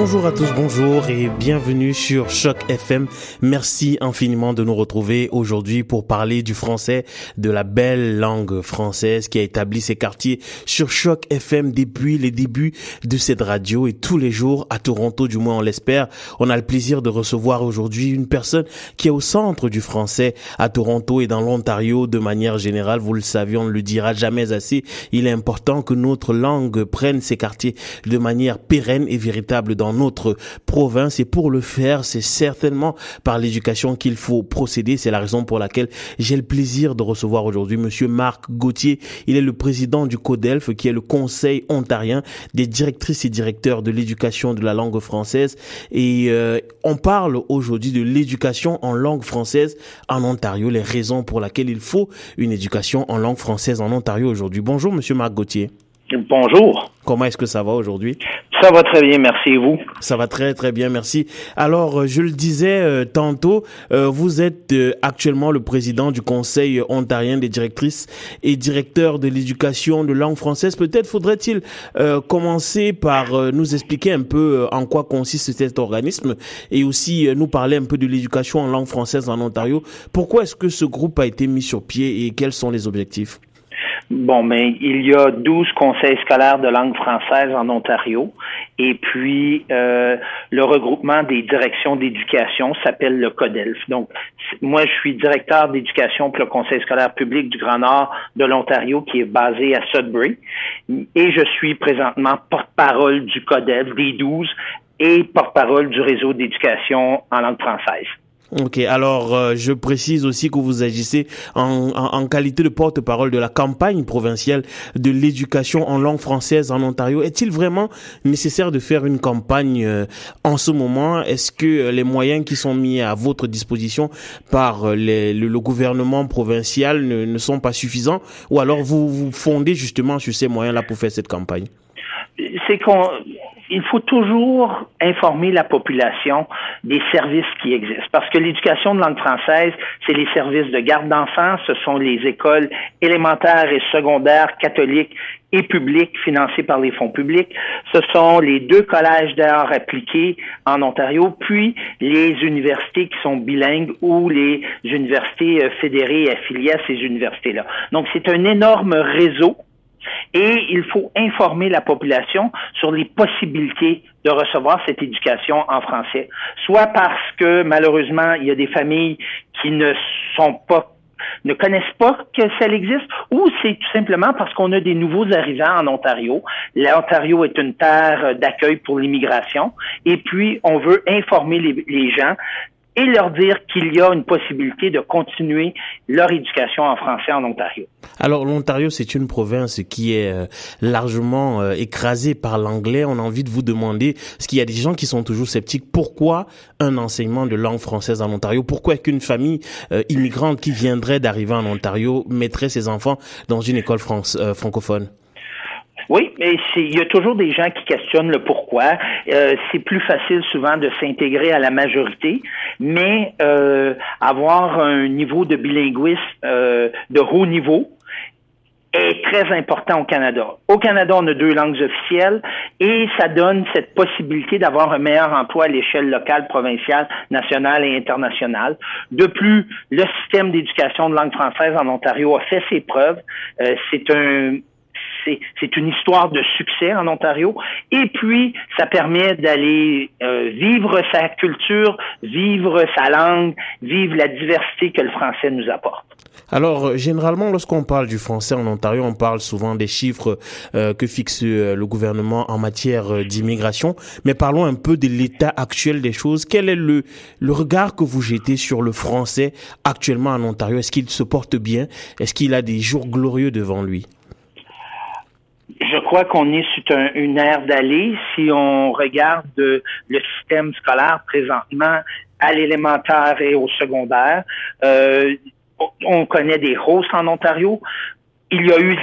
Bonjour à tous, bonjour et bienvenue sur Choc FM. Merci infiniment de nous retrouver aujourd'hui pour parler du français, de la belle langue française qui a établi ses quartiers sur Choc FM depuis les débuts de cette radio et tous les jours à Toronto, du moins on l'espère. On a le plaisir de recevoir aujourd'hui une personne qui est au centre du français à Toronto et dans l'Ontario de manière générale. Vous le savez, on ne le dira jamais assez. Il est important que notre langue prenne ses quartiers de manière pérenne et véritable dans notre province et pour le faire, c'est certainement par l'éducation qu'il faut procéder. C'est la raison pour laquelle j'ai le plaisir de recevoir aujourd'hui monsieur Marc Gauthier. Il est le président du CODELF qui est le Conseil ontarien des directrices et directeurs de l'éducation de la langue française et euh, on parle aujourd'hui de l'éducation en langue française en Ontario, les raisons pour lesquelles il faut une éducation en langue française en Ontario aujourd'hui. Bonjour monsieur Marc Gauthier. Bonjour. Comment est-ce que ça va aujourd'hui? Ça va très bien, merci. Et vous? Ça va très, très bien, merci. Alors, euh, je le disais euh, tantôt, euh, vous êtes actuellement le président du Conseil ontarien des directrices et directeurs de l'éducation de langue française. Peut-être faudrait-il commencer par nous expliquer un peu en quoi consiste cet organisme et aussi nous parler un peu de l'éducation en langue française en Ontario. Pourquoi est-ce que ce groupe a été mis sur pied et quels sont les objectifs? Bon, mais il y a 12 conseils scolaires de langue française en Ontario. Et puis, euh, le regroupement des directions d'éducation s'appelle le CODELF. Donc, moi, je suis directeur d'éducation pour le Conseil scolaire public du Grand Nord de l'Ontario, qui est basé à Sudbury. Et je suis présentement porte-parole du CODELF des 12 et porte-parole du réseau d'éducation en langue française. Ok, alors euh, je précise aussi que vous agissez en, en, qualité de porte-parole de la campagne provinciale de l'éducation en langue française en Ontario. Est-il vraiment nécessaire de faire une campagne euh, en ce moment? Est-ce que euh, les moyens qui sont mis à votre disposition par les, le, gouvernement provincial ne, ne sont pas suffisants? Ou alors vous vous fondez justement sur ces moyens-là pour faire cette campagne? C'est qu'on il faut toujours informer la population des services qui existent. Parce que l'éducation de langue française, c'est les services de garde d'enfants, ce sont les écoles élémentaires et secondaires catholiques et publiques financées par les fonds publics. Ce sont les deux collèges d'art appliqués en Ontario, puis les universités qui sont bilingues ou les universités euh, fédérées affiliées à ces universités-là. Donc, c'est un énorme réseau et il faut informer la population sur les possibilités de recevoir cette éducation en français, soit parce que malheureusement il y a des familles qui ne sont pas ne connaissent pas que ça existe, ou c'est tout simplement parce qu'on a des nouveaux arrivants en Ontario. L'Ontario est une terre d'accueil pour l'immigration, et puis on veut informer les, les gens et leur dire qu'il y a une possibilité de continuer leur éducation en français en Ontario. Alors l'Ontario, c'est une province qui est euh, largement euh, écrasée par l'anglais. On a envie de vous demander, parce qu'il y a des gens qui sont toujours sceptiques, pourquoi un enseignement de langue française en Ontario? Pourquoi qu'une famille euh, immigrante qui viendrait d'arriver en Ontario mettrait ses enfants dans une école France, francophone? Oui, mais il y a toujours des gens qui questionnent le pourquoi. Euh, c'est plus facile souvent de s'intégrer à la majorité, mais euh, avoir un niveau de bilinguisme euh, de haut niveau, est très important au Canada. Au Canada, on a deux langues officielles et ça donne cette possibilité d'avoir un meilleur emploi à l'échelle locale, provinciale, nationale et internationale. De plus, le système d'éducation de langue française en Ontario a fait ses preuves. Euh, c'est un c'est une histoire de succès en Ontario. Et puis, ça permet d'aller euh, vivre sa culture, vivre sa langue, vivre la diversité que le français nous apporte. Alors, euh, généralement, lorsqu'on parle du français en Ontario, on parle souvent des chiffres euh, que fixe le gouvernement en matière d'immigration. Mais parlons un peu de l'état actuel des choses. Quel est le, le regard que vous jetez sur le français actuellement en Ontario? Est-ce qu'il se porte bien? Est-ce qu'il a des jours glorieux devant lui? Je crois qu'on est sur une ère d'aller. Si on regarde le système scolaire présentement à l'élémentaire et au secondaire, euh, on connaît des hausses en Ontario. Il y a eu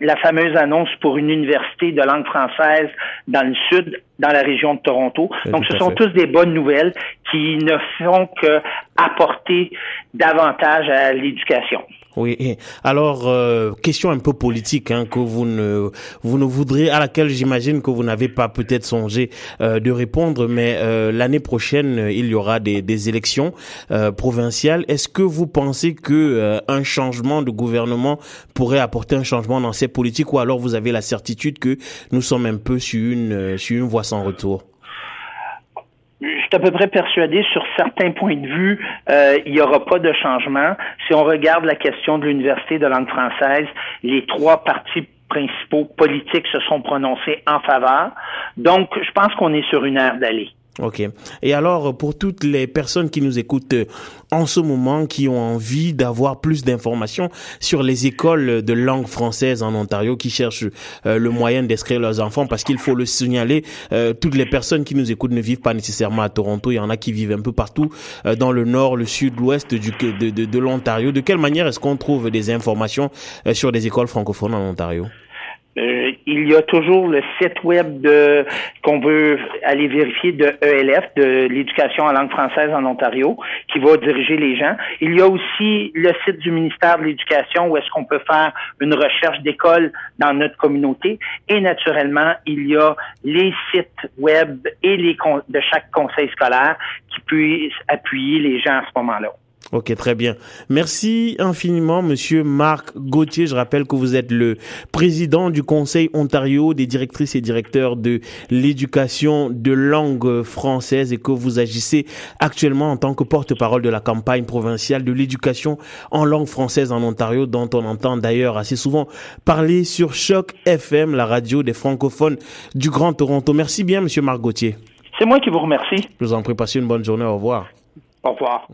la, fameuse annonce pour une université de langue française dans le sud dans la région de Toronto. Donc, ce sont tous des bonnes nouvelles qui ne font que apporter davantage à l'éducation. Oui. Alors, euh, question un peu politique hein, que vous ne vous ne voudrez à laquelle j'imagine que vous n'avez pas peut-être songé euh, de répondre, mais euh, l'année prochaine il y aura des, des élections provinciales. Est-ce que vous pensez que un changement de gouvernement pourrait apporter un changement dans ces politiques, ou alors vous avez la certitude que nous sommes un peu sur une sur une voie retour? je suis à peu près persuadé sur certains points de vue, euh, il n'y aura pas de changement. Si on regarde la question de l'université de langue française, les trois partis principaux politiques se sont prononcés en faveur. Donc, je pense qu'on est sur une ère d'aller. Ok. Et alors, pour toutes les personnes qui nous écoutent euh, en ce moment, qui ont envie d'avoir plus d'informations sur les écoles de langue française en Ontario, qui cherchent euh, le moyen d'inscrire leurs enfants, parce qu'il faut le signaler, euh, toutes les personnes qui nous écoutent ne vivent pas nécessairement à Toronto. Il y en a qui vivent un peu partout dans le nord, le sud, l'ouest de, de l'Ontario. De quelle manière est-ce qu'on trouve des informations sur des écoles francophones en Ontario? Euh, il y a toujours le site web de qu'on veut aller vérifier de ELF, de l'éducation en langue française en Ontario, qui va diriger les gens. Il y a aussi le site du ministère de l'Éducation où est-ce qu'on peut faire une recherche d'école dans notre communauté. Et naturellement, il y a les sites web et les de chaque conseil scolaire qui puissent appuyer les gens à ce moment-là. Ok, très bien. Merci infiniment, monsieur Marc Gauthier. Je rappelle que vous êtes le président du Conseil Ontario des directrices et directeurs de l'éducation de langue française et que vous agissez actuellement en tant que porte-parole de la campagne provinciale de l'éducation en langue française en Ontario, dont on entend d'ailleurs assez souvent parler sur Choc FM, la radio des francophones du Grand Toronto. Merci bien, monsieur Marc Gauthier. C'est moi qui vous remercie. Je vous en prie, passez une bonne journée. Au revoir. Au revoir.